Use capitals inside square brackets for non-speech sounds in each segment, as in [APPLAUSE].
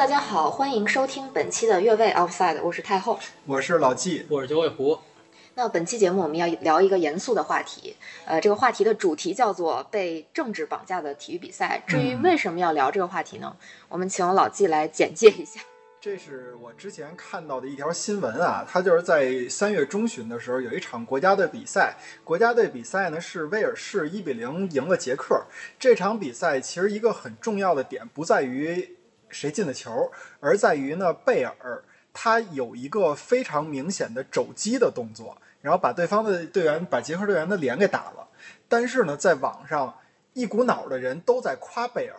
大家好，欢迎收听本期的越位 Offside，我是太后。我是老纪，我是九尾狐。那本期节目我们要聊一个严肃的话题，呃，这个话题的主题叫做被政治绑架的体育比赛。至于为什么要聊这个话题呢？我们请老纪来简介一下。这是我之前看到的一条新闻啊，它就是在三月中旬的时候有一场国家队比赛，国家队比赛呢是威尔士一比零赢了捷克。这场比赛其实一个很重要的点不在于谁进的球，而在于呢贝尔他有一个非常明显的肘击的动作，然后把对方的队员把捷克队员的脸给打了。但是呢，在网上一股脑的人都在夸贝尔，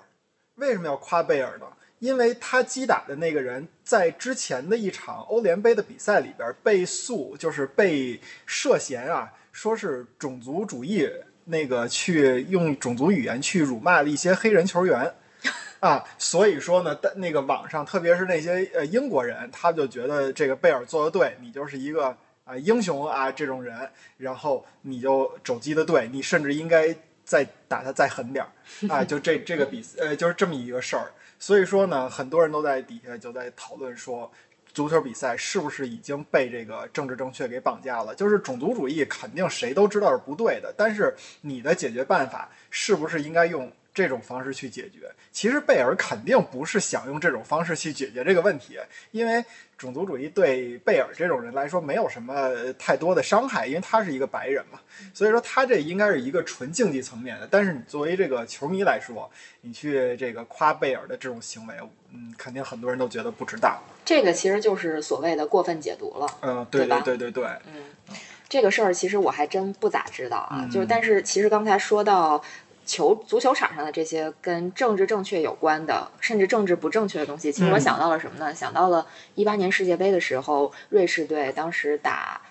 为什么要夸贝尔呢？因为他击打的那个人在之前的一场欧联杯的比赛里边被诉，就是被涉嫌啊，说是种族主义，那个去用种族语言去辱骂了一些黑人球员，啊，所以说呢，那个网上特别是那些呃英国人，他就觉得这个贝尔做的对，你就是一个啊英雄啊这种人，然后你就肘击的对，你甚至应该再打他再狠点儿 [LAUGHS] 啊，就这这个比呃就是这么一个事儿。所以说呢，很多人都在底下就在讨论说，足球比赛是不是已经被这个政治正确给绑架了？就是种族主义肯定谁都知道是不对的，但是你的解决办法是不是应该用这种方式去解决？其实贝尔肯定不是想用这种方式去解决这个问题，因为。种族主义对贝尔这种人来说没有什么太多的伤害，因为他是一个白人嘛，所以说他这应该是一个纯竞技层面的。但是你作为这个球迷来说，你去这个夸贝尔的这种行为，嗯，肯定很多人都觉得不值当。这个其实就是所谓的过分解读了，嗯，对对对对对，嗯，这个事儿其实我还真不咋知道啊，就是但是其实刚才说到。球足球场上的这些跟政治正确有关的，甚至政治不正确的东西，其实我想到了什么呢？想到了一八年世界杯的时候，瑞士队当时打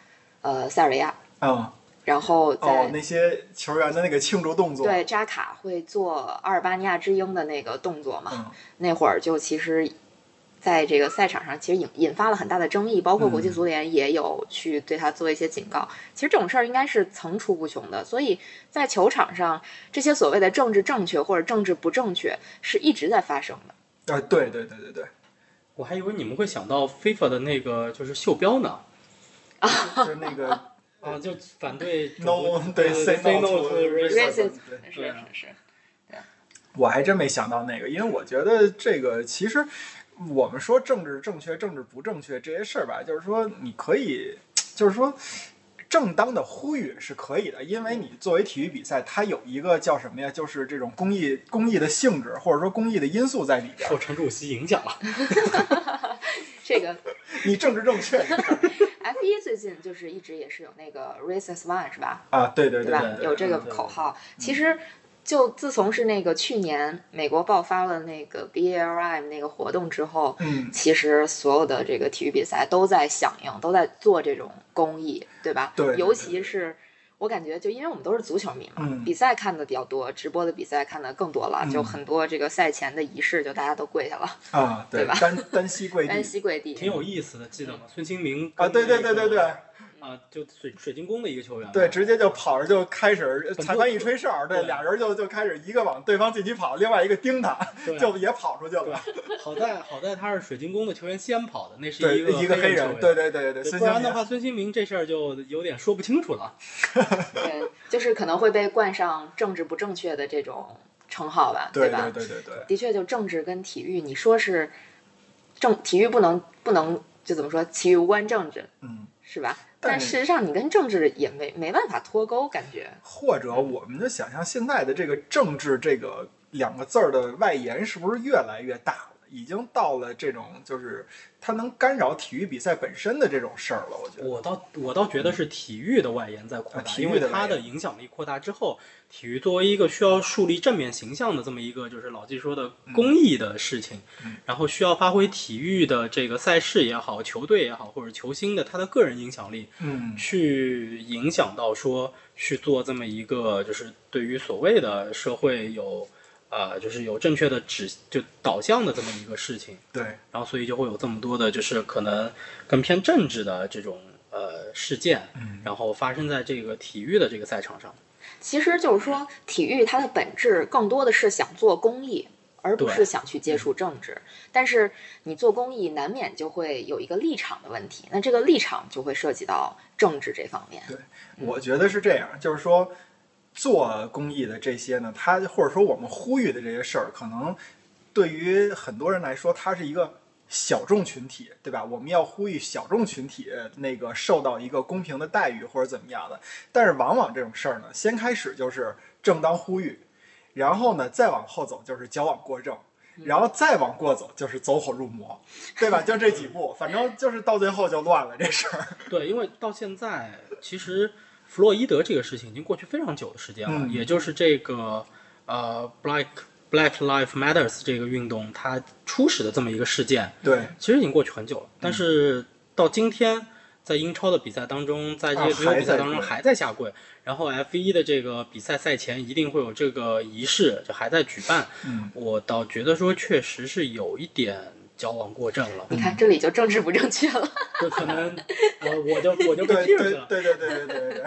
呃塞尔维亚，嗯，然后在那些球员的那个庆祝动作，对扎卡会做阿尔巴尼亚之鹰的那个动作嘛？那会儿就其实。在这个赛场上，其实引引发了很大的争议，包括国际足联也有去对他做一些警告。其实这种事儿应该是层出不穷的，所以在球场上，这些所谓的政治正确或者政治不正确是一直在发生的。啊，对对对对对，我还以为你们会想到 FIFA 的那个就是袖标呢，啊，[LAUGHS] 就是那个 [LAUGHS] 啊，就反对 no 对 say no to racism，是是是，对，我还真没想到那个，因为我觉得这个其实。我们说政治正确、政治不正确这些事儿吧，就是说你可以，就是说正当的呼吁是可以的，因为你作为体育比赛，它有一个叫什么呀？就是这种公益、公益的性质，或者说公益的因素在里边。受陈主席影响了，[LAUGHS] 这个 [LAUGHS] 你政治正确。[LAUGHS] F 一最近就是一直也是有那个 Racist One 是吧？啊，对对对，有这个口号。其实。就自从是那个去年美国爆发了那个 B L M 那个活动之后，嗯，其实所有的这个体育比赛都在响应，都在做这种公益，对吧？对。尤其是我感觉，就因为我们都是足球迷嘛，比赛看的比较多，直播的比赛看的更多了，就很多这个赛前的仪式，就大家都跪下了啊，对吧？单单膝跪地，单膝跪地，挺有意思的，记得吗？孙兴民啊，对对对对对。啊，就水水晶宫的一个球员，对，直接就跑着就开始，裁判一吹哨，对，俩人就就开始一个往对方禁区跑，另外一个盯他，就也跑出去了。[LAUGHS] 好在好在他是水晶宫的球员先跑的，那是一个一个黑人，对对对对，不然的话孙兴民这事儿就有点说不清楚了。[LAUGHS] 对，就是可能会被冠上政治不正确的这种称号吧，对吧？对对对对，的确，就政治跟体育，你说是政体育不能不能就怎么说，体育无关政治，嗯，是吧？但事实上，你跟政治也没没办法脱钩，感觉。或者，我们就想象现在的这个政治这个两个字儿的外延是不是越来越大了？已经到了这种就是。它能干扰体育比赛本身的这种事儿了，我觉得。我倒我倒觉得是体育的外延在扩大，因为它的影响力扩大之后，体育作为一个需要树立正面形象的这么一个，就是老季说的公益的事情，然后需要发挥体育的这个赛事也好，球队也好，或者球星的他的个人影响力，嗯，去影响到说去做这么一个，就是对于所谓的社会有。呃，就是有正确的指就导向的这么一个事情，对，然后所以就会有这么多的，就是可能更偏政治的这种呃事件，然后发生在这个体育的这个赛场上。其实就是说，体育它的本质更多的是想做公益，而不是想去接触政治。但是你做公益，难免就会有一个立场的问题，那这个立场就会涉及到政治这方面。对，我觉得是这样，就是说做公益的这些呢，他或者说我们呼吁的这些事儿，可能对于很多人来说，它是一个。小众群体，对吧？我们要呼吁小众群体那个受到一个公平的待遇或者怎么样的。但是往往这种事儿呢，先开始就是正当呼吁，然后呢再往后走就是矫枉过正，然后再往过走就是走火入魔，对吧？就这几步，反正就是到最后就乱了这事儿。对，因为到现在其实弗洛伊德这个事情已经过去非常久的时间了，也就是这个呃，Black。Black Lives Matters 这个运动，它初始的这么一个事件，对，其实已经过去很久了。但是到今天，在英超的比赛当中，在这些足球比赛当中还在下跪。然后 F 一的这个比赛赛前一定会有这个仪式，就还在举办。嗯，我倒觉得说，确实是有一点矫枉过正了。你看，这里就政治不正确了。就可能，呃，我就我就被踢出去了。对对对对对对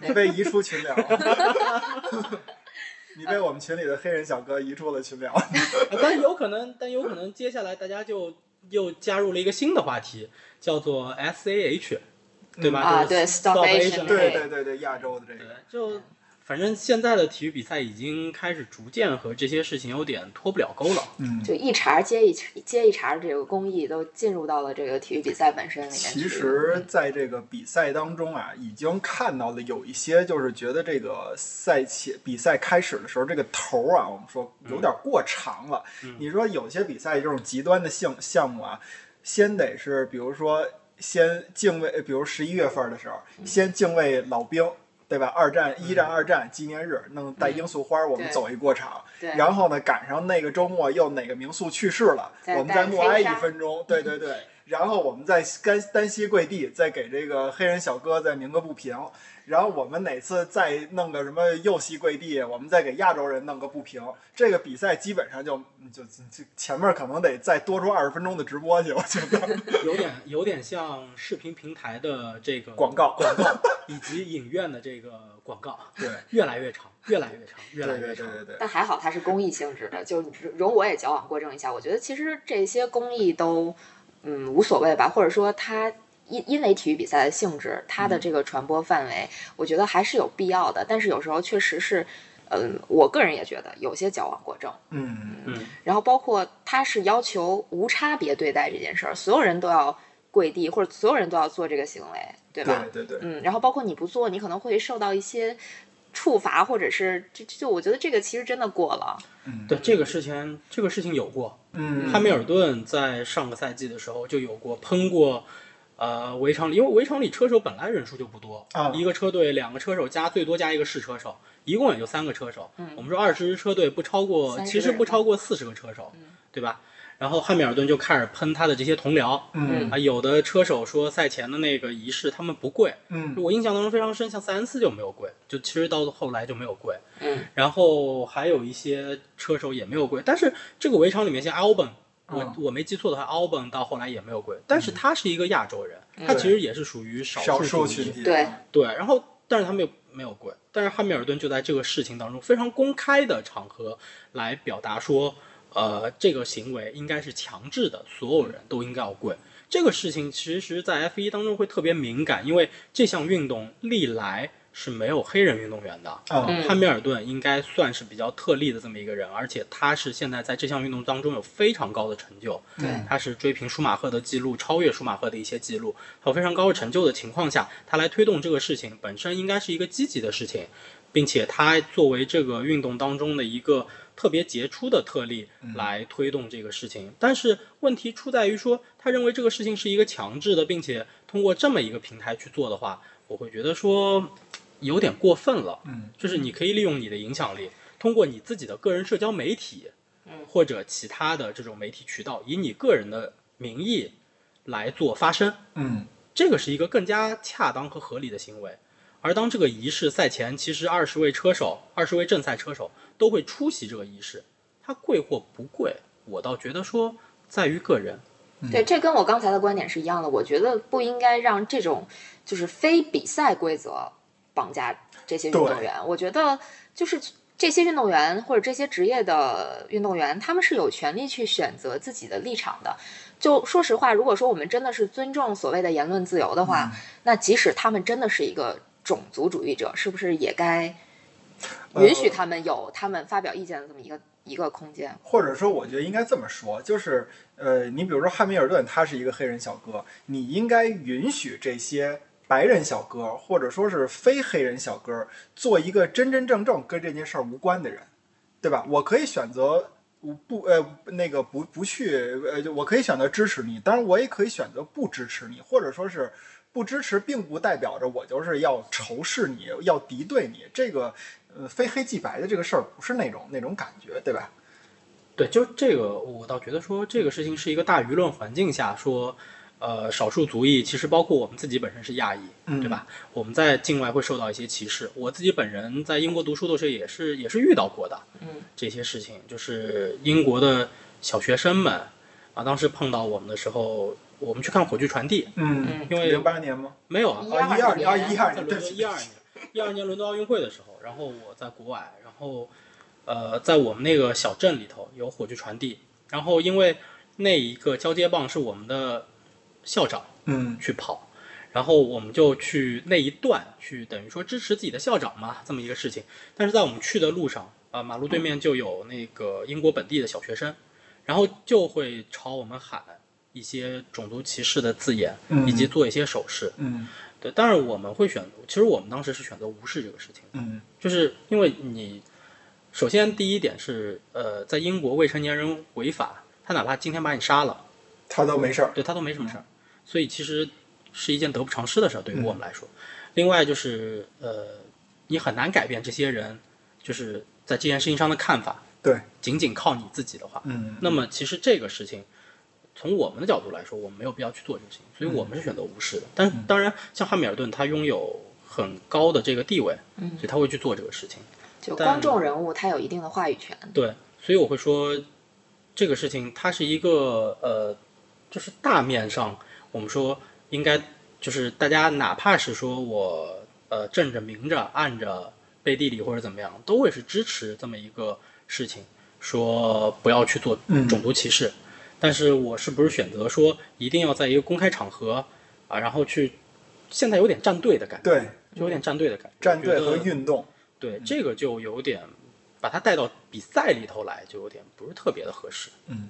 对，被移出群聊。[LAUGHS] 你被我们群里的黑人小哥移出了群聊，但有可能，但有可能接下来大家就又加入了一个新的话题，叫做 S A H，对吧？啊，对，Stop Asian，对对对对，亚洲的这个就。反正现在的体育比赛已经开始逐渐和这些事情有点脱不了钩了。嗯，就一茬接一茬接一茬，这个公益都进入到了这个体育比赛本身里面。其实，在这个比赛当中啊，已经看到了有一些，就是觉得这个赛前比赛开始的时候，这个头啊，我们说有点过长了。你说有些比赛这种极端的项项目啊，先得是比如说先敬畏，比如十一月份的时候，先敬畏老兵。对吧？二战、一战、二战纪念日，弄带罂粟花，我们走一过场。然后呢，赶上那个周末又哪个民宿去世了，我们再默哀一分钟。对对对。然后我们再单单膝跪地，再给这个黑人小哥再鸣个不平。然后我们哪次再弄个什么右膝跪地，我们再给亚洲人弄个不平。这个比赛基本上就就就前面可能得再多出二十分钟的直播去，我觉得有点有点像视频平台的这个广告广告以及影院的这个广告，[LAUGHS] 对，越来越长，越来越长，越来越长。对对对。但还好它是公益性质的，就容我也矫枉过正一下。我觉得其实这些公益都嗯无所谓吧，或者说它。因因为体育比赛的性质，它的这个传播范围，我觉得还是有必要的。但是有时候确实是，嗯，我个人也觉得有些矫枉过正。嗯嗯。然后包括他是要求无差别对待这件事儿，所有人都要跪地，或者所有人都要做这个行为，对吧？对对对。嗯，然后包括你不做，你可能会受到一些处罚，或者是就就我觉得这个其实真的过了。嗯，对，这个事情这个事情有过。嗯。汉密尔顿在上个赛季的时候就有过喷过。呃，围场里，因为围场里车手本来人数就不多，啊。一个车队两个车手加最多加一个试车手，一共也就三个车手。我们说二十支车队不超过，其实不超过四十个车手，对吧？然后汉密尔顿就开始喷他的这些同僚，嗯。啊，有的车手说赛前的那个仪式他们不跪，嗯，我印象当中非常深，像塞恩斯就没有跪，就其实到后来就没有跪，嗯，然后还有一些车手也没有跪，但是这个围场里面像 Albon。我我没记错的话，Albon 到后来也没有跪，但是他是一个亚洲人，他其实也是属于少数群体。对对，然后但是他没有没有跪，但是汉密尔顿就在这个事情当中非常公开的场合来表达说，呃，这个行为应该是强制的，所有人都应该要跪。这个事情其实，在 F 一当中会特别敏感，因为这项运动历来。是没有黑人运动员的。汉密尔顿应该算是比较特例的这么一个人，而且他是现在在这项运动当中有非常高的成就。对，他是追平舒马赫的记录，超越舒马赫的一些记录，有非常高的成就的情况下，他来推动这个事情本身应该是一个积极的事情，并且他作为这个运动当中的一个特别杰出的特例来推动这个事情。但是问题出在于说，他认为这个事情是一个强制的，并且通过这么一个平台去做的话，我会觉得说。有点过分了，嗯，就是你可以利用你的影响力，通过你自己的个人社交媒体，嗯，或者其他的这种媒体渠道，以你个人的名义来做发声，嗯，这个是一个更加恰当和合理的行为。而当这个仪式赛前，其实二十位车手、二十位正赛车手都会出席这个仪式，它贵或不贵，我倒觉得说在于个人。对，这跟我刚才的观点是一样的。我觉得不应该让这种就是非比赛规则。绑架这些运动员，我觉得就是这些运动员或者这些职业的运动员，他们是有权利去选择自己的立场的。就说实话，如果说我们真的是尊重所谓的言论自由的话，那即使他们真的是一个种族主义者，是不是也该允许他们有他们发表意见的这么一个一个空间？或者说，我觉得应该这么说，就是呃，你比如说汉密尔顿，他是一个黑人小哥，你应该允许这些。白人小哥，或者说是非黑人小哥，做一个真真正正跟这件事儿无关的人，对吧？我可以选择不呃那个不不去呃，我可以选择支持你，当然我也可以选择不支持你，或者说是不支持，并不代表着我就是要仇视你，要敌对你。这个呃非黑即白的这个事儿不是那种那种感觉，对吧？对，就这个我倒觉得说这个事情是一个大舆论环境下说。呃，少数族裔其实包括我们自己本身是亚裔，对吧？我们在境外会受到一些歧视。我自己本人在英国读书的时候也是也是遇到过的，嗯，这些事情就是英国的小学生们啊，当时碰到我们的时候，我们去看火炬传递，嗯，因为零八年吗？没有啊，一二年，一二年，对，一二年，一二年伦敦奥运会的时候，然后我在国外，然后呃，在我们那个小镇里头有火炬传递，然后因为那一个交接棒是我们的。校长，嗯，去跑，然后我们就去那一段去，等于说支持自己的校长嘛，这么一个事情。但是在我们去的路上，啊，马路对面就有那个英国本地的小学生，然后就会朝我们喊一些种族歧视的字眼，以及做一些手势，嗯，对。但是我们会选，其实我们当时是选择无视这个事情，嗯，就是因为你，首先第一点是，呃，在英国未成年人违法，他哪怕今天把你杀了，他都没事儿，对他都没什么事儿。所以其实是一件得不偿失的事儿，对于我们来说。另外就是，呃，你很难改变这些人就是在这件事情上的看法。对，仅仅靠你自己的话，嗯，那么其实这个事情从我们的角度来说，我们没有必要去做这个事情，所以我们是选择无视的。但当然，像汉密尔顿他拥有很高的这个地位，嗯，所以他会去做这个事情。就公众人物，他有一定的话语权。对，所以我会说这个事情，它是一个呃，就是大面上。我们说应该就是大家哪怕是说我呃正着明着暗着背地里或者怎么样，都会是支持这么一个事情，说不要去做种族歧视。但是我是不是选择说一定要在一个公开场合啊，然后去现在有点站队的感觉，对，就有点站队的感觉，站队和运动，对这个就有点把它带到比赛里头来，就有点不是特别的合适，嗯。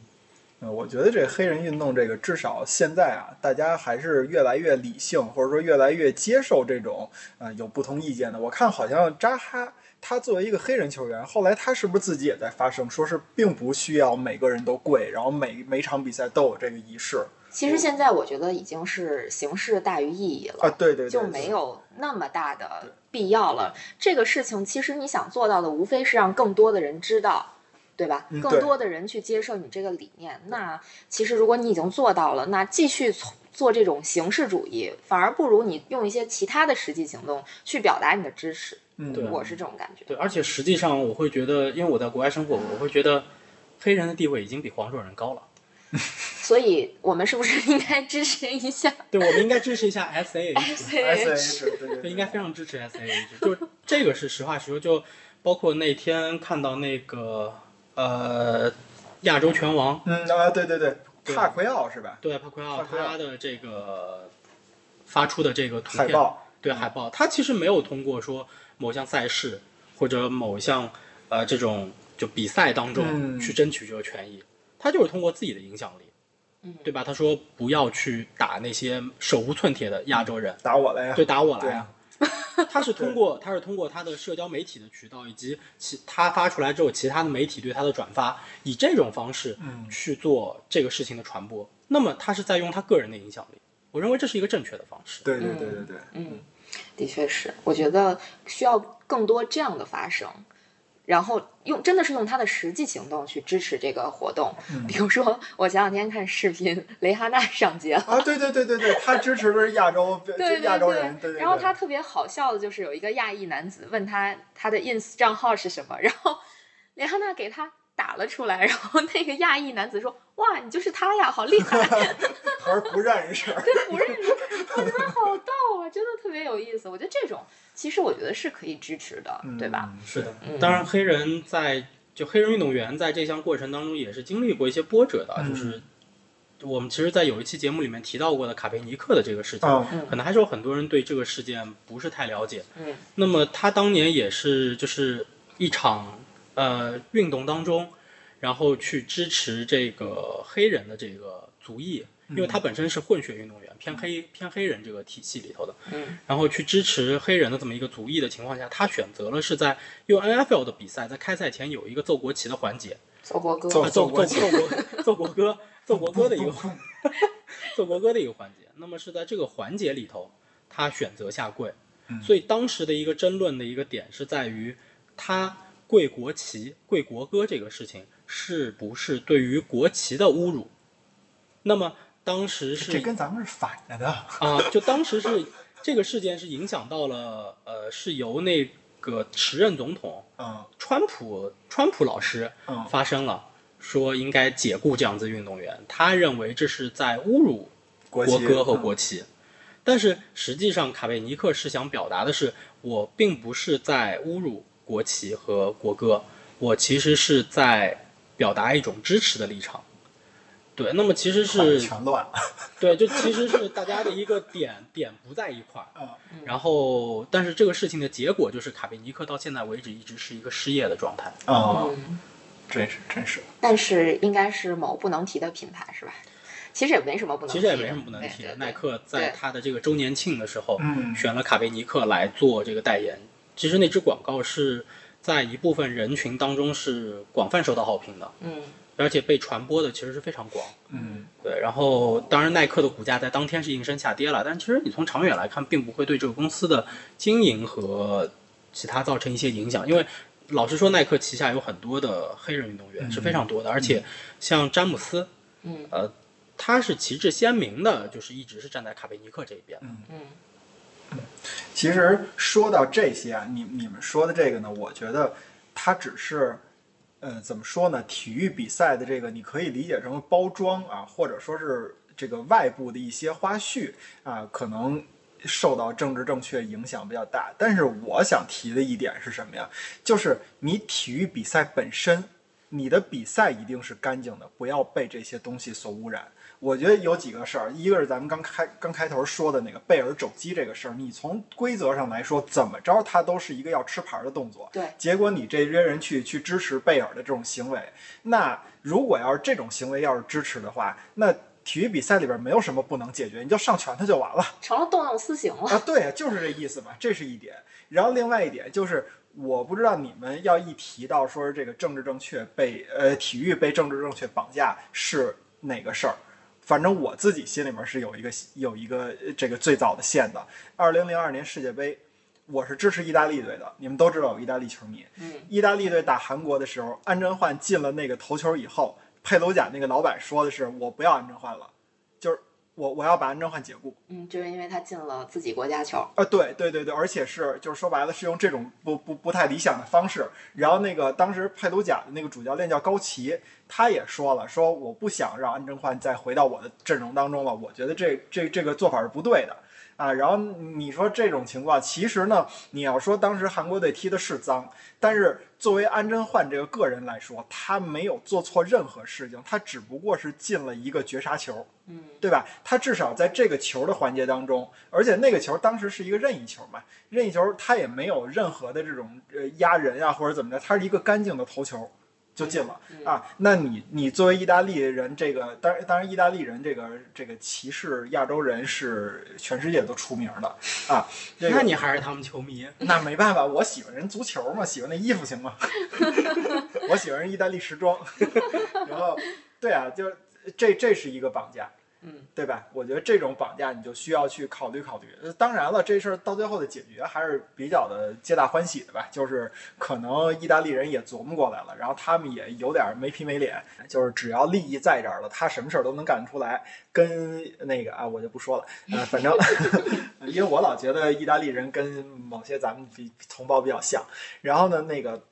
我觉得这黑人运动这个，至少现在啊，大家还是越来越理性，或者说越来越接受这种呃有不同意见的。我看好像扎哈他作为一个黑人球员，后来他是不是自己也在发声，说是并不需要每个人都跪，然后每每场比赛都有这个仪式。其实现在我觉得已经是形式大于意义了啊，对对，就没有那么大的必要了。这个事情其实你想做到的，无非是让更多的人知道。对吧？更多的人去接受你这个理念，那其实如果你已经做到了，那继续做这种形式主义，反而不如你用一些其他的实际行动去表达你的支持。嗯，对，我是这种感觉。对，而且实际上我会觉得，因为我在国外生活，我会觉得黑人的地位已经比黄种人高了。[LAUGHS] 所以我们是不是应该支持一下？对，我们应该支持一下 S A H。S A H，对，应该非常支持 S A H。就这个是实话实说，就包括那天看到那个。呃，亚洲拳王，嗯啊，对对对，帕奎奥是吧？对，帕奎奥他的这个发出的这个图片，海报，对海报，他其实没有通过说某项赛事或者某项呃这种就比赛当中去争取这个权益，他就是通过自己的影响力，嗯，对吧？他说不要去打那些手无寸铁的亚洲人，打我来呀，对，打我来呀。[LAUGHS] 他是通过他是通过他的社交媒体的渠道，以及其他发出来之后，其他的媒体对他的转发，以这种方式去做这个事情的传播。那么他是在用他个人的影响力，我认为这是一个正确的方式。对对对对对，嗯，的确是，我觉得需要更多这样的发生。然后用真的是用他的实际行动去支持这个活动，比如说我前两天看视频，蕾哈娜上街了啊，对对对对对，他支持的是亚洲，对亚洲人，对对。然后他特别好笑的就是有一个亚裔男子问他他的 ins 账号是什么，然后蕾哈娜给他打了出来，然后那个亚裔男子说：“哇，你就是他呀，好厉害！[LAUGHS] ”还是不认识，[LAUGHS] 对，不认识。我觉得好逗啊，真的特别有意思。我觉得这种其实我觉得是可以支持的，对吧？是的，当然黑人在就黑人运动员在这项过程当中也是经历过一些波折的，就是我们其实，在有一期节目里面提到过的卡佩尼克的这个事情，可能还是有很多人对这个事件不是太了解。嗯，那么他当年也是就是一场呃运动当中。然后去支持这个黑人的这个族裔，因为他本身是混血运动员，偏黑偏黑人这个体系里头的。嗯。然后去支持黑人的这么一个族裔的情况下，他选择了是在用 NFL 的比赛，在开赛前有一个奏国旗的环节。奏国歌。奏奏奏奏国奏国歌 [LAUGHS] 奏国歌的一个 [LAUGHS] 奏国歌的一个环节。那么是在这个环节里头，他选择下跪。所以当时的一个争论的一个点是在于，他跪国旗、跪国歌这个事情。是不是对于国旗的侮辱？那么当时是这跟咱们是反着的啊！就当时是这个事件是影响到了呃，是由那个时任总统嗯，川普川普老师嗯发生了，说应该解雇这样子运动员。他认为这是在侮辱国歌和国旗，但是实际上卡贝尼克是想表达的是，我并不是在侮辱国旗和国歌，我其实是在。表达一种支持的立场，对，那么其实是全乱。了，[LAUGHS] 对，就其实是大家的一个点 [LAUGHS] 点不在一块儿，然后但是这个事情的结果就是卡贝尼克到现在为止一直是一个失业的状态，啊，真是真是，但是应该是某不能提的品牌是吧？其实也没什么不能，其实也没什么不能提的，耐克在他的这个周年庆的时候，选了卡贝尼克来做这个代言，其实那支广告是。在一部分人群当中是广泛受到好评的，嗯，而且被传播的其实是非常广，嗯，对。然后，当然耐克的股价在当天是应声下跌了，但其实你从长远来看，并不会对这个公司的经营和其他造成一些影响。因为老实说，耐克旗下有很多的黑人运动员是非常多的，而且像詹姆斯，嗯，呃，他是旗帜鲜明的，就是一直是站在卡贝尼克这一边，的嗯。其实说到这些啊，你你们说的这个呢，我觉得它只是，呃，怎么说呢？体育比赛的这个，你可以理解成包装啊，或者说是这个外部的一些花絮啊，可能受到政治正确影响比较大。但是我想提的一点是什么呀？就是你体育比赛本身，你的比赛一定是干净的，不要被这些东西所污染。我觉得有几个事儿，一个是咱们刚开刚开头说的那个贝尔肘击这个事儿，你从规则上来说，怎么着它都是一个要吃牌的动作。对，结果你这些人去去支持贝尔的这种行为，那如果要是这种行为要是支持的话，那体育比赛里边没有什么不能解决，你就上拳头就完了，成了动用私刑了啊！对，就是这意思嘛，这是一点。然后另外一点就是，我不知道你们要一提到说是这个政治正确被呃体育被政治正确绑架是哪个事儿。反正我自己心里面是有一个有一个这个最早的线的。二零零二年世界杯，我是支持意大利队的。你们都知道，我意大利球迷。嗯。意大利队打韩国的时候，安贞焕进了那个头球以后，佩鲁贾那个老板说的是：“我不要安贞焕了，就是。”我我要把安贞焕解雇，嗯，就是因为他进了自己国家球啊，对对对对，而且是就是说白了是用这种不不不太理想的方式。然后那个当时佩鲁贾的那个主教练叫高奇，他也说了，说我不想让安贞焕再回到我的阵容当中了，我觉得这这这个做法是不对的。啊，然后你说这种情况，其实呢，你要说当时韩国队踢的是脏，但是作为安贞焕这个个人来说，他没有做错任何事情，他只不过是进了一个绝杀球，嗯，对吧？他至少在这个球的环节当中，而且那个球当时是一个任意球嘛，任意球他也没有任何的这种呃压人啊或者怎么着，他是一个干净的头球。就进了啊！那你你作为意大利人，这个当然当然，意大利人这个这个歧视亚洲人是全世界都出名的啊。那你还是他们球迷？那没办法，我喜欢人足球嘛，喜欢那衣服行吗？[LAUGHS] 我喜欢人意大利时装。[LAUGHS] 然后，对啊，就这这是一个绑架。嗯，对吧？我觉得这种绑架你就需要去考虑考虑。当然了，这事儿到最后的解决还是比较的皆大欢喜的吧。就是可能意大利人也琢磨过来了，然后他们也有点没皮没脸，就是只要利益在这儿了，他什么事儿都能干出来。跟那个啊，我就不说了。呃，反正 [LAUGHS] 因为我老觉得意大利人跟某些咱们比同胞比较像。然后呢，那个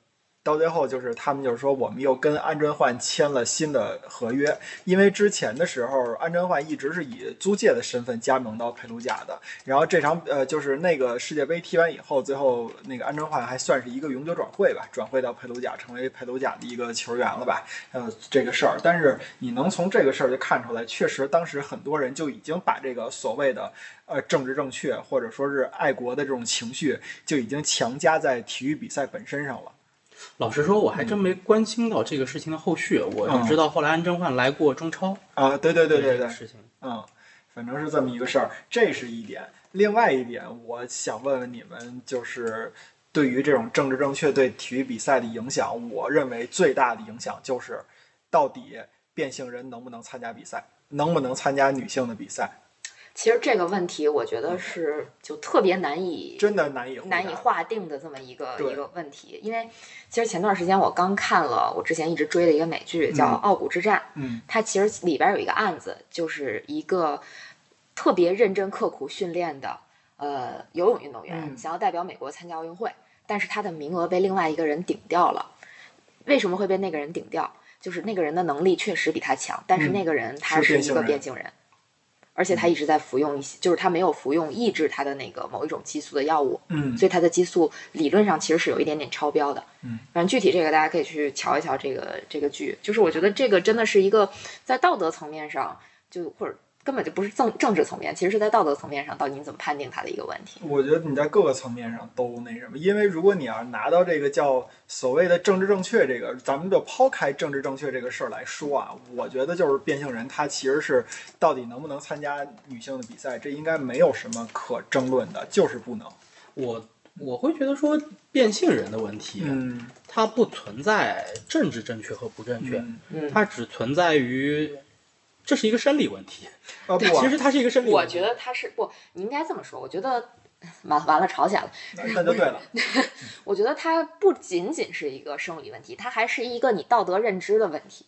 到最后就是他们就是说，我们又跟安贞焕签了新的合约，因为之前的时候安贞焕一直是以租借的身份加盟到佩鲁贾的。然后这场呃就是那个世界杯踢完以后，最后那个安贞焕还算是一个永久转会吧，转会到佩鲁贾成为佩鲁贾的一个球员了吧？呃，这个事儿，但是你能从这个事儿就看出来，确实当时很多人就已经把这个所谓的呃政治正确或者说是爱国的这种情绪就已经强加在体育比赛本身上了。老实说，我还真没关心到这个事情的后续。我只知道后来安贞焕来过中超啊，对对对对对，事情，嗯，反正是这么一个事儿，这是一点。另外一点，我想问问你们，就是对于这种政治正确对体育比赛的影响，我认为最大的影响就是，到底变性人能不能参加比赛，能不能参加女性的比赛。其实这个问题，我觉得是就特别难以真的难以难以划定的这么一个一个问题。因为其实前段时间我刚看了我之前一直追的一个美剧，叫《傲骨之战》。嗯，它其实里边有一个案子，就是一个特别认真刻苦训练的呃游泳运动员，想要代表美国参加奥运会，但是他的名额被另外一个人顶掉了。为什么会被那个人顶掉？就是那个人的能力确实比他强，但是那个人他是一个变性人。而且他一直在服用一些，就是他没有服用抑制他的那个某一种激素的药物，嗯，所以他的激素理论上其实是有一点点超标的，嗯，反正具体这个大家可以去瞧一瞧这个这个剧，就是我觉得这个真的是一个在道德层面上就或者。根本就不是政政治层面，其实是在道德层面上，到底你怎么判定它的一个问题？我觉得你在各个层面上都那什么，因为如果你要拿到这个叫所谓的政治正确这个，咱们就抛开政治正确这个事儿来说啊，我觉得就是变性人他其实是到底能不能参加女性的比赛，这应该没有什么可争论的，就是不能。我我会觉得说变性人的问题，嗯，它不存在政治正确和不正确，嗯，它只存在于。这是一个生理问题，啊，对，其实它是一个生理问题。我觉得它是不，你应该这么说。我觉得完完了，吵起来了，那就对了。[LAUGHS] 我觉得它不仅仅是一个生理问题，它还是一个你道德认知的问题。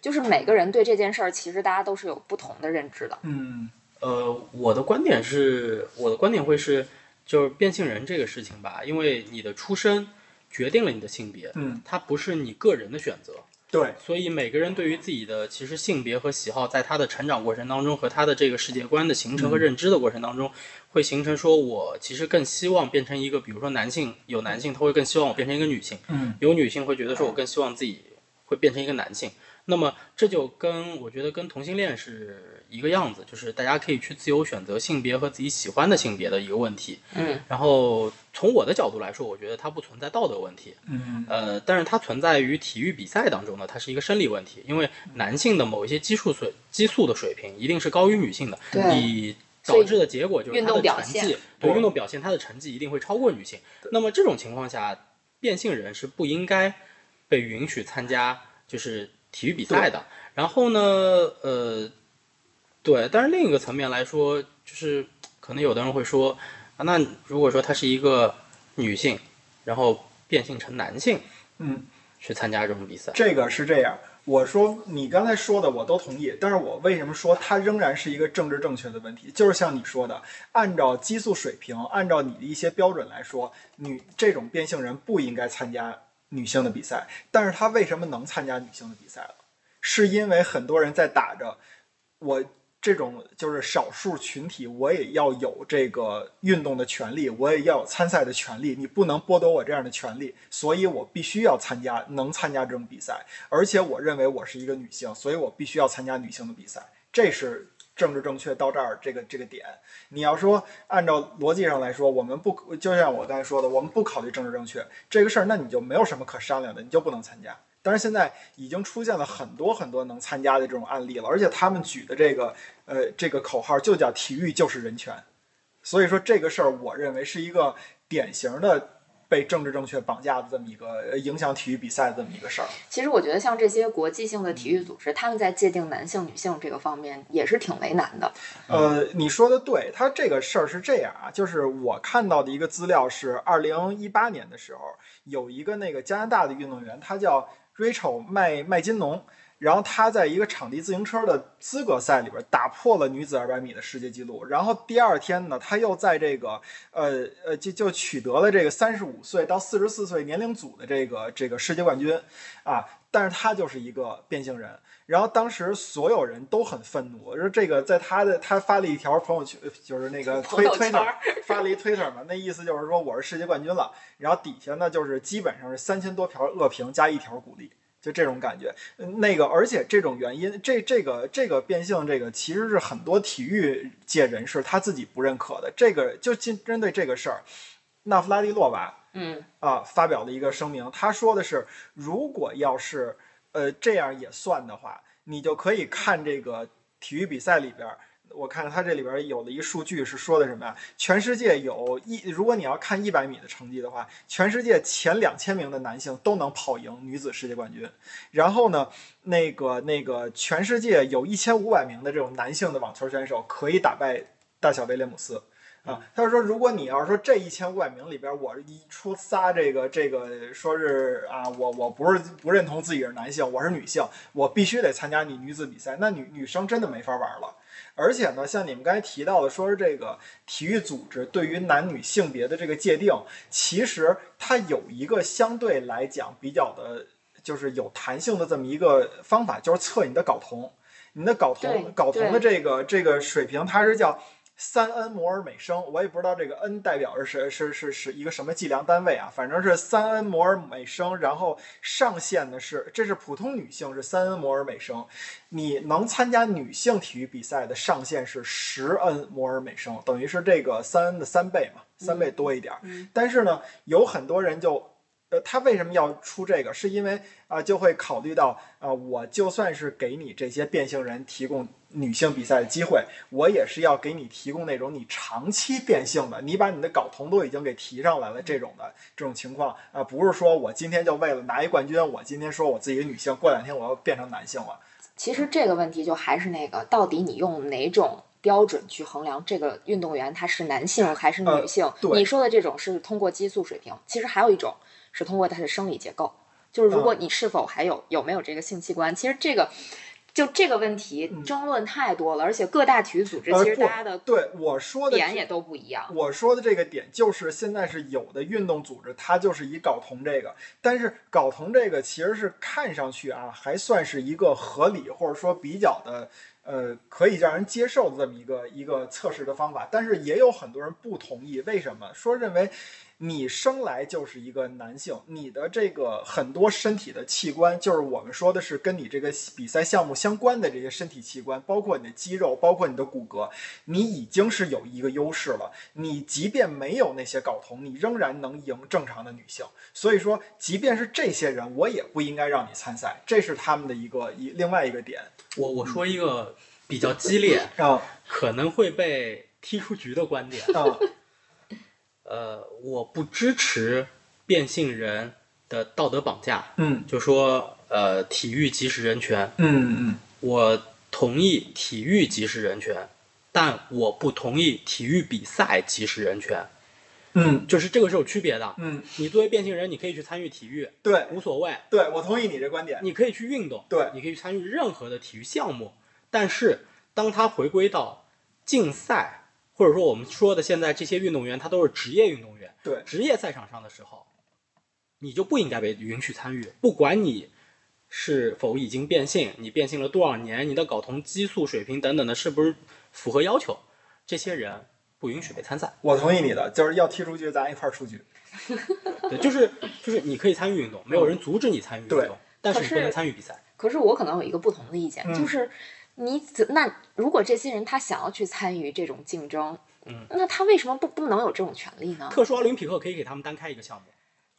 就是每个人对这件事儿，其实大家都是有不同的认知的。嗯，呃，我的观点是，我的观点会是，就是变性人这个事情吧，因为你的出身决定了你的性别，嗯，它不是你个人的选择。对，所以每个人对于自己的其实性别和喜好，在他的成长过程当中和他的这个世界观的形成和认知的过程当中，会形成说，我其实更希望变成一个，比如说男性有男性，他会更希望我变成一个女性，嗯，有女性会觉得说我更希望自己会变成一个男性。那么这就跟我觉得跟同性恋是一个样子，就是大家可以去自由选择性别和自己喜欢的性别的一个问题。嗯，然后从我的角度来说，我觉得它不存在道德问题。嗯，呃，但是它存在于体育比赛当中呢，它是一个生理问题，因为男性的某一些激素水激素的水平一定是高于女性的，你导致的结果就是他的成绩对运动表现，他的成绩一定会超过女性。那么这种情况下，变性人是不应该被允许参加，就是。体育比赛的，然后呢，呃，对，但是另一个层面来说，就是可能有的人会说，啊，那如果说她是一个女性，然后变性成男性，嗯，去参加这种比赛，这个是这样。我说你刚才说的我都同意，但是我为什么说它仍然是一个政治正确的问题？就是像你说的，按照激素水平，按照你的一些标准来说，女这种变性人不应该参加。女性的比赛，但是她为什么能参加女性的比赛了？是因为很多人在打着我这种就是少数群体，我也要有这个运动的权利，我也要有参赛的权利，你不能剥夺我这样的权利，所以我必须要参加，能参加这种比赛，而且我认为我是一个女性，所以我必须要参加女性的比赛，这是。政治正确到这儿，这个这个点，你要说按照逻辑上来说，我们不就像我刚才说的，我们不考虑政治正确这个事儿，那你就没有什么可商量的，你就不能参加。但是现在已经出现了很多很多能参加的这种案例了，而且他们举的这个呃这个口号就叫体育就是人权，所以说这个事儿，我认为是一个典型的。被政治正确绑架的这么一个影响体育比赛的这么一个事儿。其实我觉得像这些国际性的体育组织，他们在界定男性、女性这个方面也是挺为难的。呃，你说的对，他这个事儿是这样啊，就是我看到的一个资料是，二零一八年的时候，有一个那个加拿大的运动员，他叫 Rachel 麦麦金农。然后他在一个场地自行车的资格赛里边打破了女子200米的世界纪录。然后第二天呢，他又在这个呃呃就就取得了这个35岁到44岁年龄组的这个这个世界冠军啊。但是他就是一个变性人。然后当时所有人都很愤怒，说这个在他的他发了一条朋友圈，就是那个 [LAUGHS] 推推特 [LAUGHS] 发了一推特嘛，那意思就是说我是世界冠军了。然后底下呢就是基本上是三千多条恶评加一条鼓励。就这种感觉，那个，而且这种原因，这这个这个变性，这个其实是很多体育界人士他自己不认可的。这个就针针对这个事儿，纳夫拉蒂洛娃，嗯啊，发表了一个声明，他说的是，如果要是呃这样也算的话，你就可以看这个体育比赛里边。我看它这里边有了一数据，是说的什么呀？全世界有一，如果你要看一百米的成绩的话，全世界前两千名的男性都能跑赢女子世界冠军。然后呢，那个那个全世界有一千五百名的这种男性的网球选手可以打败大小威廉姆斯啊。他说，如果你要是说这一千五百名里边，我一出仨这个这个说是啊，我我不是不认同自己是男性，我是女性，我必须得参加你女子比赛，那女女生真的没法玩了。而且呢，像你们刚才提到的，说是这个体育组织对于男女性别的这个界定，其实它有一个相对来讲比较的，就是有弹性的这么一个方法，就是测你的睾酮，你的睾酮睾酮的这个这个水平，它是叫。三 n 摩尔每升，我也不知道这个 n 代表是是是是一个什么计量单位啊，反正是三 n 摩尔每升，然后上限呢是，这是普通女性是三 n 摩尔每升，你能参加女性体育比赛的上限是十 n 摩尔每升，等于是这个三 n 的三倍嘛，三倍多一点。但是呢，有很多人就。呃，他为什么要出这个？是因为啊，就会考虑到啊，我就算是给你这些变性人提供女性比赛的机会，我也是要给你提供那种你长期变性的，你把你的睾酮都已经给提上来了这种的这种情况啊，不是说我今天就为了拿一冠军，我今天说我自己女性，过两天我要变成男性了。其实这个问题就还是那个，到底你用哪种标准去衡量这个运动员他是男性还是女性？你说的这种是通过激素水平，其实还有一种。是通过它的生理结构，就是如果你是否还有有没有这个性器官，其实这个就这个问题争论太多了，而且各大体育组织其实大家的对我说的点也都不一样。我说的这个点就是现在是有的运动组织它就是以睾酮这个，但是睾酮这个其实是看上去啊还算是一个合理或者说比较的呃可以让人接受的这么一个一个测试的方法，但是也有很多人不同意，为什么说认为？你生来就是一个男性，你的这个很多身体的器官，就是我们说的是跟你这个比赛项目相关的这些身体器官，包括你的肌肉，包括你的骨骼，你已经是有一个优势了。你即便没有那些睾酮，你仍然能赢正常的女性。所以说，即便是这些人，我也不应该让你参赛，这是他们的一个一另外一个点。我我说一个比较激烈啊，可能会被踢出局的观点啊。呃，我不支持变性人的道德绑架。嗯，就说呃，体育即是人权。嗯嗯，我同意体育即是人权，但我不同意体育比赛即是人权。嗯，就是这个是有区别的。嗯，你作为变性人，你可以去参与体育，对，无所谓。对，我同意你这观点。你可以去运动，对，你可以去参与任何的体育项目。但是，当他回归到竞赛。或者说，我们说的现在这些运动员，他都是职业运动员。对，职业赛场上的时候，你就不应该被允许参与。不管你是否已经变性，你变性了多少年，你的睾酮激素水平等等的，是不是符合要求？这些人不允许被参赛。我同意你的，就是要踢出去，咱一块儿出局。对，就是就是你可以参与运动，没有人阻止你参与运动，但是你不能参与比赛。可是我可能有一个不同的意见，就是。你怎那如果这些人他想要去参与这种竞争，嗯，那他为什么不不能有这种权利呢？特殊奥林匹克可以给他们单开一个项目。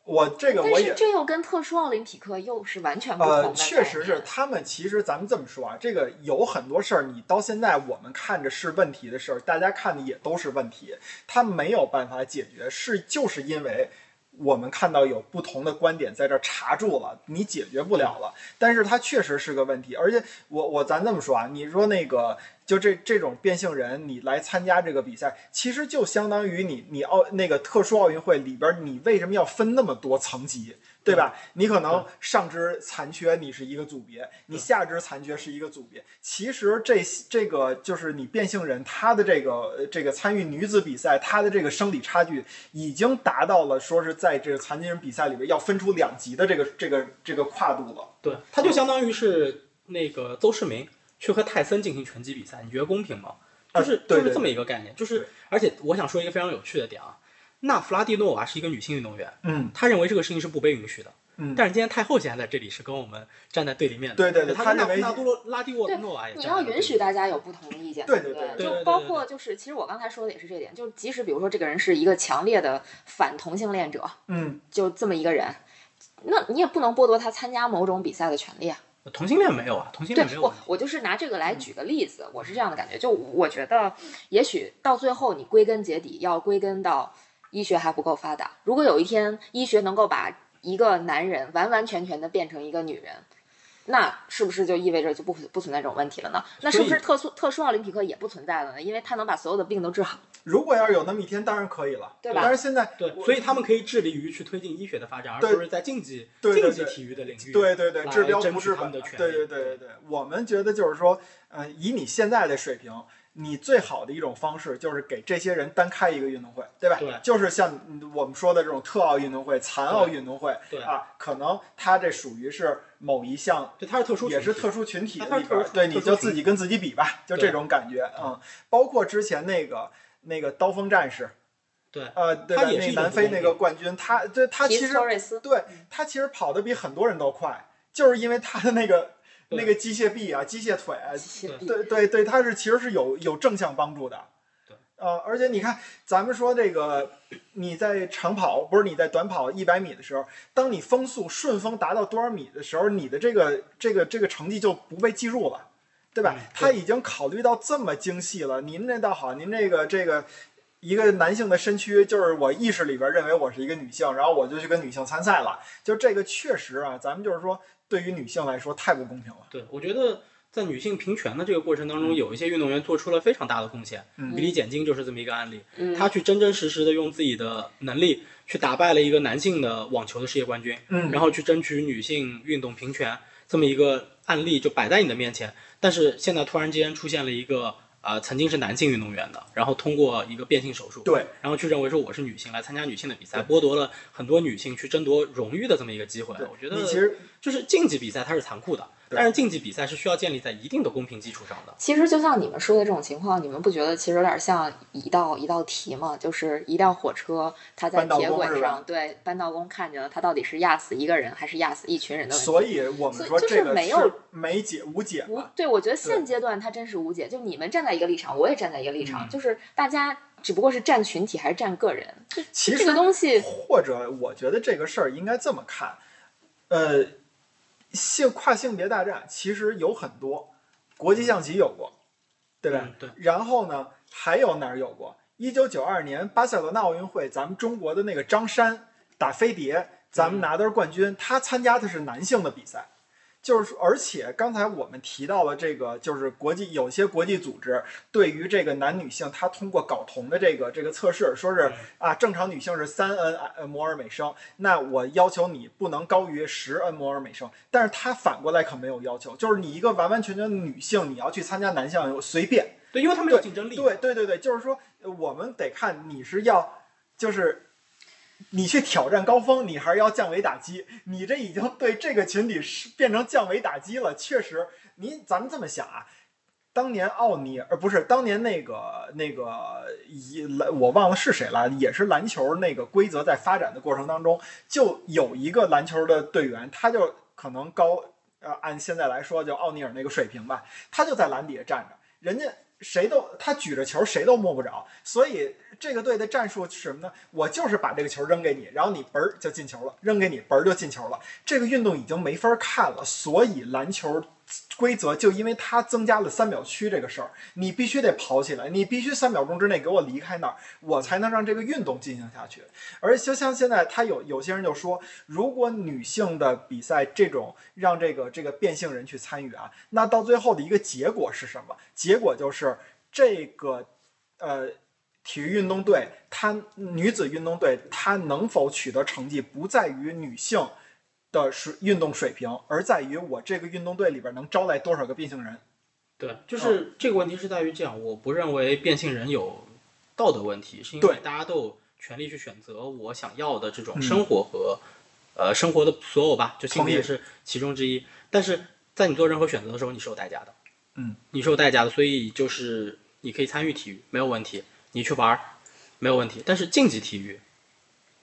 我这个我也，这又跟特殊奥林匹克又是完全不同的。呃，确实是他们其实咱们这么说啊，这个有很多事儿，你到现在我们看着是问题的事儿，大家看的也都是问题，他没有办法解决，是就是因为。我们看到有不同的观点在这查住了，你解决不了了。但是它确实是个问题，而且我我咱这么说啊，你说那个就这这种变性人，你来参加这个比赛，其实就相当于你你奥那个特殊奥运会里边，你为什么要分那么多层级？对吧？你可能上肢残缺，你是一个组别；你下肢残缺是一个组别。其实这这个就是你变性人，他的这个这个参与女子比赛，他的这个生理差距已经达到了说是在这个残疾人比赛里边要分出两级的这个这个这个跨度了。对，他就相当于是那个邹市明去和泰森进行拳击比赛，你觉得公平吗？就是就是这么一个概念。就是而且我想说一个非常有趣的点啊。那弗拉蒂诺娃是一个女性运动员，嗯，她认为这个事情是不被允许的，嗯，但是今天太后现在在这里是跟我们站在对立面的，对对对，她认为纳杜罗拉蒂沃诺娃也，你要允许大家有不同的意见，对对对，就包括就是其实我刚才说的也是这点，就即使比如说这个人是一个强烈的反同性恋者，嗯，就这么一个人，那你也不能剥夺他参加某种比赛的权利啊。同性恋没有啊，同性恋没有。我我就是拿这个来举个例子，我是这样的感觉，就我觉得也许到最后你归根结底要归根到。医学还不够发达。如果有一天医学能够把一个男人完完全全的变成一个女人，那是不是就意味着就不不存在这种问题了呢？那是不是特殊特殊奥林匹克也不存在了呢？因为他能把所有的病都治好。如果要是有那么一天，当然可以了，对吧？但是现在对，所以他们可以致力于去推进医学的发展，而不是在竞技竞技体育的领域。对对对，治标不治本。对对对对对，我们觉得就是说，呃，以你现在的水平。你最好的一种方式就是给这些人单开一个运动会，对吧？对，就是像我们说的这种特奥运动会、残奥运动会，对。啊，可能他这属于是某一项，对，它是特殊，也是特殊群体里边，对，你就自己跟自己比吧，就这种感觉，嗯。包括之前那个那个刀锋战士，对，呃，对，那南非那个冠军，他对他其实对他其实跑得比很多人都快，就是因为他的那个。那个机械臂啊，机械腿，对对对，它是其实是有有正向帮助的。对，呃，而且你看，咱们说这个，你在长跑不是你在短跑一百米的时候，当你风速顺风达到多少米的时候，你的这个这个这个成绩就不被计入了，对吧？他已经考虑到这么精细了。您那倒好，您这个这个一个男性的身躯，就是我意识里边认为我是一个女性，然后我就去跟女性参赛了。就这个确实啊，咱们就是说。对于女性来说太不公平了。对，我觉得在女性平权的这个过程当中，有一些运动员做出了非常大的贡献。嗯比利简金就是这么一个案例。嗯，他去真真实实的用自己的能力去打败了一个男性的网球的世界冠军。嗯，然后去争取女性运动平权，这么一个案例就摆在你的面前。但是现在突然间出现了一个。啊，曾经是男性运动员的，然后通过一个变性手术，对，然后去认为说我是女性来参加女性的比赛，剥夺了很多女性去争夺荣誉的这么一个机会。我觉得，其实就是竞技比赛它是残酷的，但是竞技比赛是需要建立在一定的公平基础上的。其实就像你们说的这种情况，你们不觉得其实有点像一道一道题吗？就是一辆火车，它在铁轨上，对，扳道工看见了，它到底是压死一个人还是压死一群人的问题。所以我们说这个没有没解无解。无对，我觉得现阶段它真是无解。就你们站在一个立场，我也站在。一个立场就是大家只不过是站群体还是站个人，其实这个东西或者我觉得这个事儿应该这么看，呃，性跨性别大战其实有很多，国际象棋有过，对吧？对。然后呢，还有哪儿有过？一九九二年巴塞罗那奥运会，咱们中国的那个张山打飞碟，咱们拿的是冠军，他参加的是男性的比赛。就是，而且刚才我们提到了这个，就是国际有些国际组织对于这个男女性，他通过睾酮的这个这个测试，说是啊，正常女性是三 n 摩尔每升，那我要求你不能高于十 n 摩尔每升。但是他反过来可没有要求，就是你一个完完全全的女性，你要去参加男性随便，对，因为他没有竞争力。对对对对，就是说我们得看你是要就是。你去挑战高峰，你还是要降维打击？你这已经对这个群体是变成降维打击了。确实，你咱们这么想啊，当年奥尼尔不是当年那个那个一篮，我忘了是谁了，也是篮球那个规则在发展的过程当中，就有一个篮球的队员，他就可能高呃，按现在来说就奥尼尔那个水平吧，他就在篮底下站着，人家。谁都他举着球，谁都摸不着。所以这个队的战术是什么呢？我就是把这个球扔给你，然后你嘣儿就进球了，扔给你嘣儿就进球了。这个运动已经没法看了。所以篮球。规则就因为它增加了三秒区这个事儿，你必须得跑起来，你必须三秒钟之内给我离开那儿，我才能让这个运动进行下去。而就像现在，他有有些人就说，如果女性的比赛这种让这个这个变性人去参与啊，那到最后的一个结果是什么？结果就是这个呃体育运动队，它女子运动队，它能否取得成绩，不在于女性。的水运动水平，而在于我这个运动队里边能招来多少个变性人。对，就是这个问题是在于这样，我不认为变性人有道德问题，是因为大家都有权利去选择我想要的这种生活和、呃生活的所有吧，就性别是其中之一。但是在你做任何选择的时候，你是有代价的，嗯，你是有代价的，所以就是你可以参与体育没有问题，你去玩儿没有问题，但是竞技体育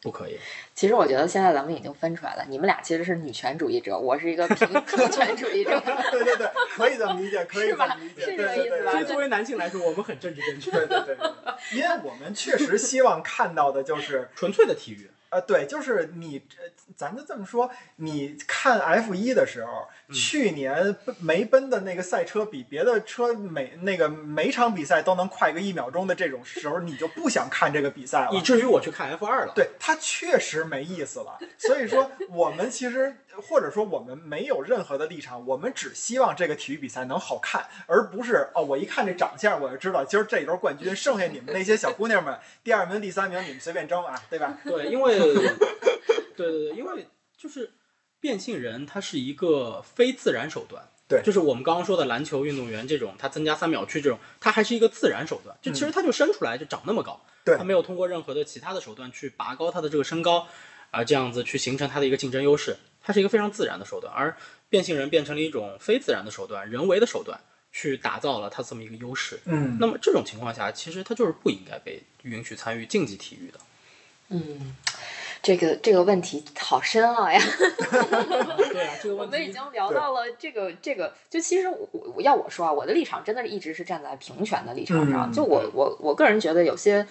不可以。其实我觉得现在咱们已经分出来了，你们俩其实是女权主义者，我是一个平 [LAUGHS] 平权主义者。[LAUGHS] 对对对，可以这么理解，可以这么理解，对是这个对对意思吧对其实作为男性来说，我们很政治正确，对对对对，因为我们确实希望看到的就是，纯粹的体育。呃，对，就是你，呃咱就这么说，你看 F 一的时候，去年奔梅奔的那个赛车比别的车每那个每场比赛都能快个一秒钟的这种时候，你就不想看这个比赛了以。至于我去看 F 二了。对，它确实没意思了。所以说，我们其实或者说我们没有任何的立场，我们只希望这个体育比赛能好看，而不是哦，我一看这长相我就知道今儿这一轮冠军，剩下你们那些小姑娘们，第二名、第三名你们随便争啊，对吧？对，因为 [LAUGHS] 对对对，因为就是变性人，他是一个非自然手段。对就是我们刚刚说的篮球运动员这种，他增加三秒区这种，他还是一个自然手段。就其实他就生出来就长那么高，对他没有通过任何的其他的手段去拔高他的这个身高，啊、这样子去形成他的一个竞争优势，它是一个非常自然的手段。而变性人变成了一种非自然的手段，人为的手段去打造了它这么一个优势。嗯那么这种情况下，其实他就是不应该被允许参与竞技体育的。嗯，这个这个问题好深奥呀。[LAUGHS] 对啊，这个问题我们已经聊到了这个这个，就其实我我要我说啊，我的立场真的是一直是站在平权的立场上。嗯就我我我个人觉得有些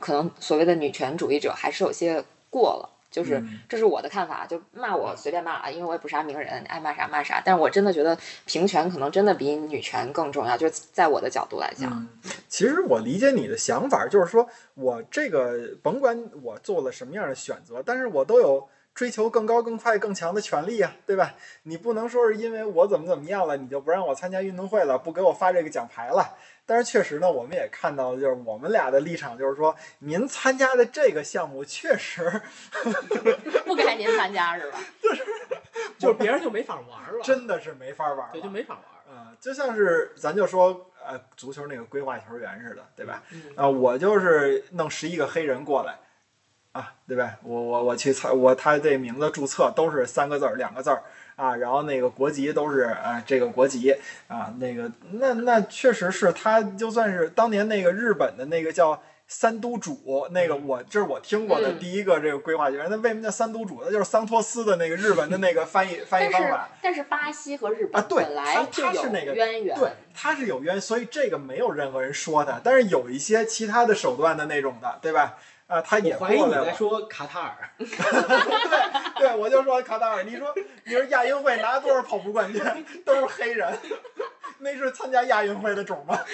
可能所谓的女权主义者还是有些过了。就是嗯这是我的看法，就骂我随便骂啊，因为我也不是啥名人，爱骂啥骂啥。但是我真的觉得平权可能真的比女权更重要，就是在我的角度来讲。嗯，其实我理解你的想法，就是说我这个甭管我做了什么样的选择，但是我都有追求更高、更快、更强的权利啊，对吧？你不能说是因为我怎么怎么样了，你就不让我参加运动会了，不给我发这个奖牌了。但是确实呢，我们也看到，就是我们俩的立场，就是说，您参加的这个项目确实 [LAUGHS] 不该您参加是吧？就是就别人就没法玩了，[LAUGHS] 真的是没法玩了，对就没法玩。嗯，就像是咱就说，呃，足球那个规划球员似的，对吧？嗯啊、我就是弄十一个黑人过来，啊，对吧？我我我去参，我他这名字注册都是三个字儿、两个字儿啊，然后那个国籍都是啊这个国籍啊，那个那那确实是他，就算是当年那个日本的那个叫。三都主，那个我这是我听过的嗯第一个这个规划球员。那为什么叫三都主？那就是桑托斯的那个日本的那个翻译翻译方法。但是巴西和日本啊对本本来他他是那个渊源，对，他是有渊，所以这个没有任何人说他，但是有一些其他的手段的那种的，对吧？啊，他也我怀疑过来了。你在说卡塔尔，[LAUGHS] 对对，我就说卡塔尔，你说你说亚运会拿多少跑步冠军都是黑人，[LAUGHS] 那是参加亚运会的种吗？[LAUGHS]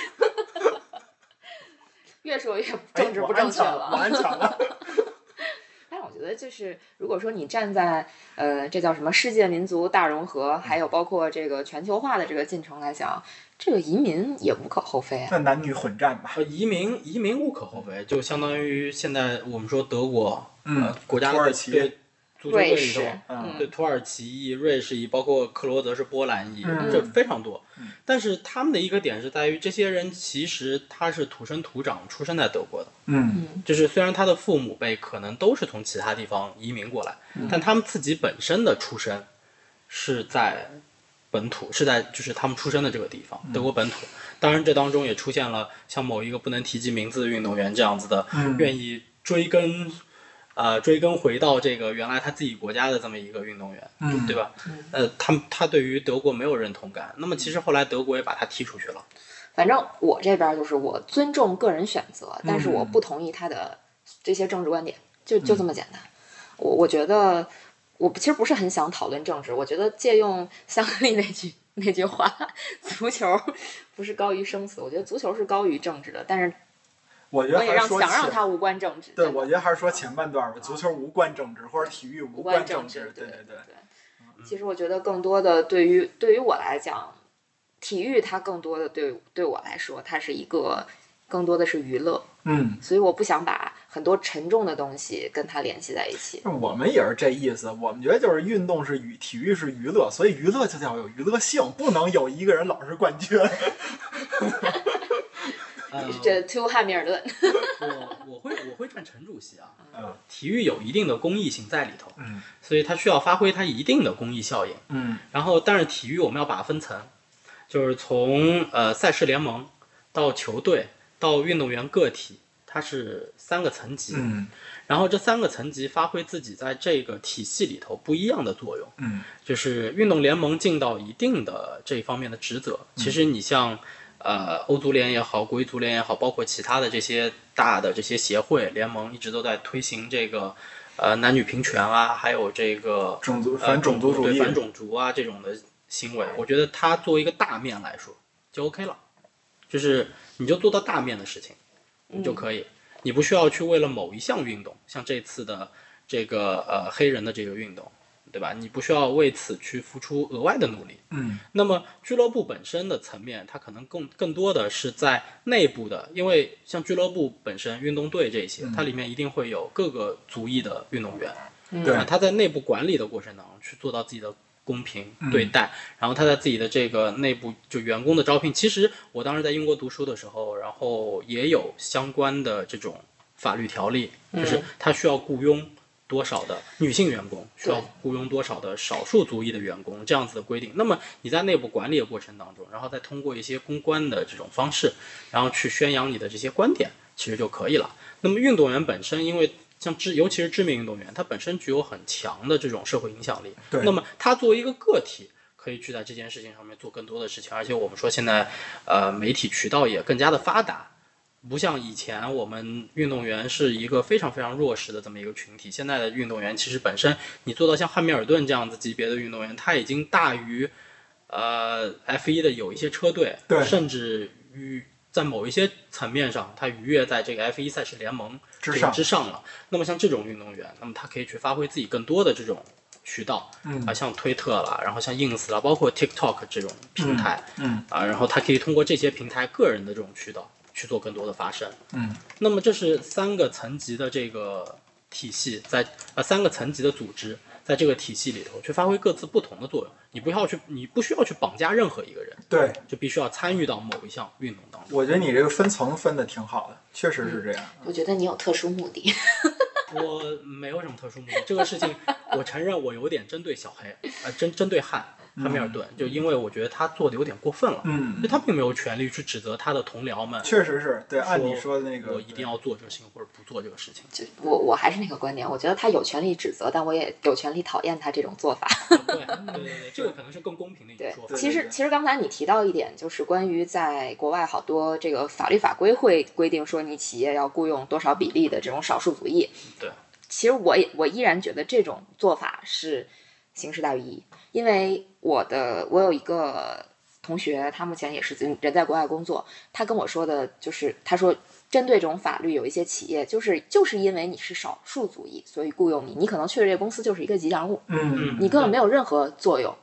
越说越哎政治不正确我了。安全了。我觉得，就是如果说你站在呃，这叫什么世界民族大融合，还有包括这个全球化的这个进程来讲，这个移民也无可厚非啊。那男女混战吧。呃，移民移民无可厚非，就相当于现在我们说德国，嗯呃，国家土耳其对足球队里瑞士头，，嗯对土耳其裔、瑞士裔，包括克罗泽是波兰裔，嗯这非常多嗯。但是他们的一个点是在于，这些人其实他是土生土长出生在德国的，嗯嗯就是虽然他的父母辈可能都是从其他地方移民过来，但他们自己本身的出身是在本土，是在就是他们出生的这个地方，德国本土。当然，这当中也出现了像某一个不能提及名字的运动员这样子的，嗯愿意追根，呃，追根回到这个原来他自己国家的这么一个运动员，嗯，对吧？嗯呃，他他对于德国没有认同感，那么其实后来德国也把他踢出去了。反正我这边就是我尊重个人选择，但是我嗯不同意他的这些政治观点，就就这么简单。我我觉得我其实不是很想讨论政治，我觉得借用香格里那句那句话，足球不是高于生死，我觉得足球是高于政治的，但是我觉得想让他无关政治。对，我觉得还是说前半段吧，足球无关政治，或者体育无无关政治，对对对。其实我觉得更多的对于对于我来讲，体育它更多的对对我来说，它是一个更多的是娱乐。嗯，所以我不想把很多沉重的东西跟它联系在一起。我们也是这意思，我们觉得就是运动是娱，体育是娱乐，所以娱乐就要有娱乐性，不能有一个人老是冠军。[LAUGHS] [LAUGHS] 这 To 汉密尔顿，我我会我会站陈主席啊，嗯，体育有一定的公益性在里头，嗯，所以它需要发挥它一定的公益效应，嗯，然后但是体育我们要把它分层，就是从呃赛事联盟到球队到运动员个体，它是三个层级，嗯，然后这三个层级发挥自己在这个体系里头不一样的作用，嗯，就是运动联盟尽到一定的这一方面的职责，其实你像。呃，欧足联也好，国际足联也好，包括其他的这些大的这些协会联盟，一直都在推行这个呃男女平权啊，还有这个种族呃反种族主义、对反种族啊这种的行为。我觉得它作为一个大面来说就 OK 了，就是你就做到大面的事情就可以，你不需要去为了某一项运动，像这次的这个呃黑人的这个运动。对吧？你不需要为此去付出额外的努力。嗯，那么俱乐部本身的层面，它可能更更多的是在内部的，因为像俱乐部本身、运动队这些，它里面一定会有各个族裔的运动员。对啊，他在内部管理的过程当中去做到自己的公平对待，然后他在自己的这个内部就员工的招聘，其实我当时在英国读书的时候，然后也有相关的这种法律条例，就是他需要雇佣。多少的女性员工需要雇佣多少的少数族裔的员工这样子的规定，那么你在内部管理的过程当中，然后再通过一些公关的这种方式，然后去宣扬你的这些观点，其实就可以了。那么运动员本身，因为像知尤其是知名运动员，他本身具有很强的这种社会影响力，对。那么他作为一个个体，可以去在这件事情上面做更多的事情，而且我们说现在，呃，媒体渠道也更加的发达。不像以前，我们运动员是一个非常非常弱势的这么一个群体。现在的运动员其实本身，你做到像汉密尔顿这样子级别的运动员，他已经大于，呃，F1 的有一些车队，甚至于在某一些层面上，他逾越在这个 F1 赛事联盟之上之上了。那么像这种运动员，那么他可以去发挥自己更多的这种渠道，啊，像推特了，然后像 Ins 了，包括 TikTok 这种平台，嗯，啊，然后他可以通过这些平台个人的这种渠道。去做更多的发声，嗯，那么这是三个层级的这个体系，在呃三个层级的组织，在这个体系里头去发挥各自不同的作用。你不要去，你不需要去绑架任何一个人，对，就必须要参与到某一项运动当中。我觉得你这个分层分的挺好的，确实是这样。我觉得你有特殊目的，[LAUGHS] 我没有什么特殊目的，这个事情我承认我有点针对小黑，呃，针针对汉。汉密尔顿，就因为我觉得他做的有点过分了，嗯，就他并没有权利去指责他的同僚们，确实是对，按你说的那个，我一定要做这个事情或者不做这个事情。就我我还是那个观点，我觉得他有权利指责，但我也有权利讨厌他这种做法。对对对对，[LAUGHS] 这个可能是更公平的一种说法。其实其实刚才你提到一点，就是关于在国外好多这个法律法规会规定说你企业要雇佣多少比例的这种少数族裔。对，其实我也我依然觉得这种做法是形式大于义。因为我的我有一个同学，他目前也是人在国外工作。他跟我说的就是，他说针对这种法律，有一些企业就是就是因为你是少数族裔，所以雇佣你，你可能去了这个公司就是一个吉祥物，嗯，你根本没有任何作用。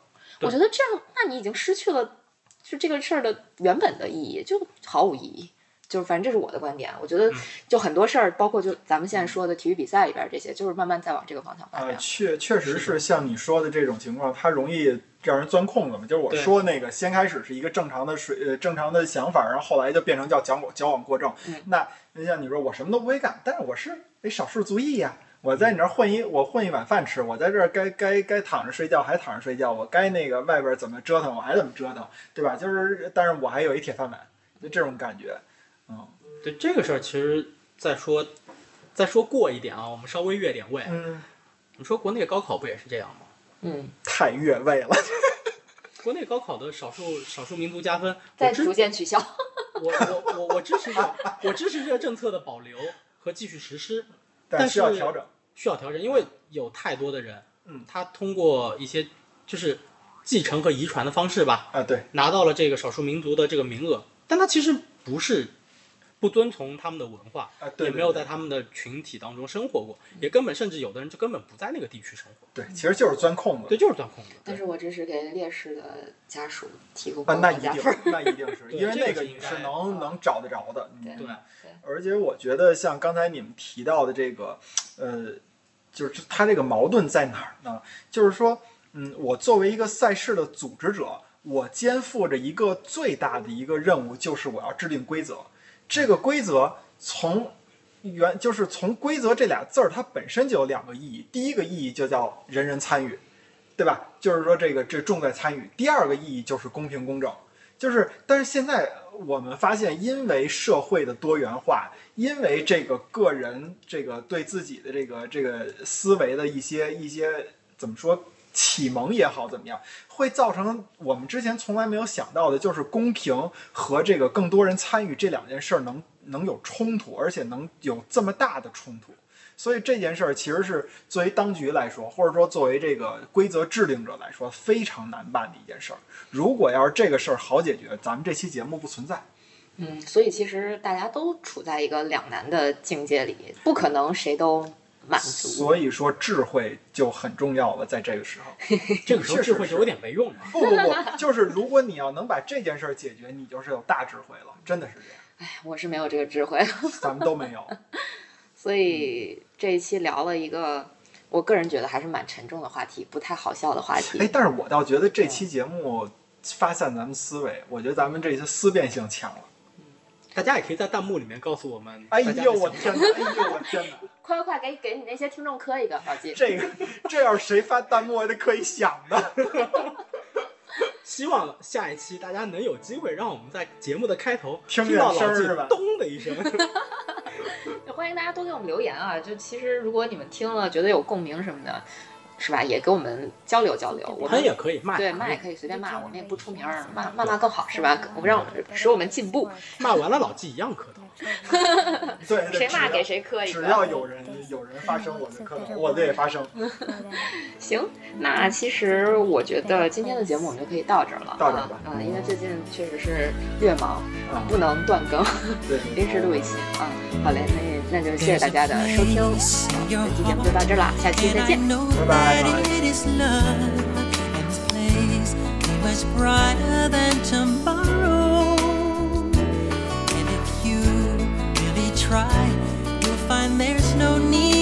我觉得这样，那你已经失去了就这个事儿的原本的意义，就毫无意义。就是反正这是我的观点，我觉得就很多事儿，包括就咱们现在说的体育比赛里边这些，就是慢慢在往这个方向发展。确确实是像你说的这种情况，它容易让人钻空子嘛。就是我说那个，先开始是一个正常的水呃正常的想法，然后后来就变成叫矫枉矫枉过正。那那像你说我什么都不会干，但是我是哎少数族裔呀，我在你这儿混一我混一碗饭吃，我在这儿该该该躺着睡觉还躺着睡觉，我该那个外边怎么折腾我还怎么折腾，对吧？就是但是我还有一铁饭碗，就这种感觉。嗯，对这个事儿，其实再说，再说过一点啊，我们稍微越点位。嗯，你说国内高考不也是这样吗？嗯，太越位了。[LAUGHS] 国内高考的少数少数民族加分在逐渐取消。我我我我支持这 [LAUGHS] 我支持这个政策的保留和继续实施，但需要调整，需要调整，因为有太多的人，嗯，他通过一些就是继承和遗传的方式吧，啊对，拿到了这个少数民族的这个名额，但他其实不是。不遵从他们的文化，也没有在他们的群体当中生活过，也根本甚至有的人就根本不在那个地区生活。对，其实就是钻空子。对，就是钻空子。但是我这是给烈士的家属提供那一定，那一定是 [LAUGHS] 因为那个你是能能找得着的。对。而且我觉得像刚才你们提到的这个，呃，就是他这个矛盾在哪儿呢？就是说，嗯，我作为一个赛事的组织者，我肩负着一个最大的一个任务，就是我要制定规则。这个规则从原就是从规则这俩字儿，它本身就有两个意义。第一个意义就叫人人参与，对吧？就是说这个这重在参与。第二个意义就是公平公正，就是但是现在我们发现，因为社会的多元化，因为这个个人这个对自己的这个这个思维的一些一些怎么说？启蒙也好，怎么样，会造成我们之前从来没有想到的，就是公平和这个更多人参与这两件事儿能能有冲突，而且能有这么大的冲突。所以这件事儿其实是作为当局来说，或者说作为这个规则制定者来说，非常难办的一件事儿。如果要是这个事儿好解决，咱们这期节目不存在。嗯，所以其实大家都处在一个两难的境界里，不可能谁都。所以说智慧就很重要了，在这个时候，[LAUGHS] 这个时候智慧就有点没用了。不不不，就是如果你要能把这件事儿解决，你就是有大智慧了，真的是这样。哎，我是没有这个智慧，咱们都没有。[LAUGHS] 所以这一期聊了一个，我个人觉得还是蛮沉重的话题，不太好笑的话题。哎，但是我倒觉得这期节目发散咱们思维，我觉得咱们这些思辨性强了。大家也可以在弹幕里面告诉我们。哎呦我天哪！哎呦我天哪！[LAUGHS] 快快快，给给你那些听众磕一个，老金。这个这要是谁发弹幕，得可以想的。希望下一期大家能有机会让我们在节目的开头听到老金咚的一声。[LAUGHS] [LAUGHS] 欢迎大家多给我们留言啊！就其实如果你们听了觉得有共鸣什么的。是吧？也跟我们交流交流，我们也可以骂，对骂也可以随便骂，我们也不出名，骂骂骂更好，是吧？我们让使我们进步。骂完了老纪一样磕头。[LAUGHS] 对，谁骂给谁磕一个。只要有人有人发声，我就磕头，我的也发声。[LAUGHS] 行，那其实我觉得今天的节目我们就可以到这儿了。到这儿吧。嗯，因为最近确实是略忙，不能断更，对 [LAUGHS] 临时录一期啊。好嘞，那那就谢谢大家的收听，本期节目就到这儿了，下期再见，拜拜。much brighter than tomorrow. Try, you'll find there's no need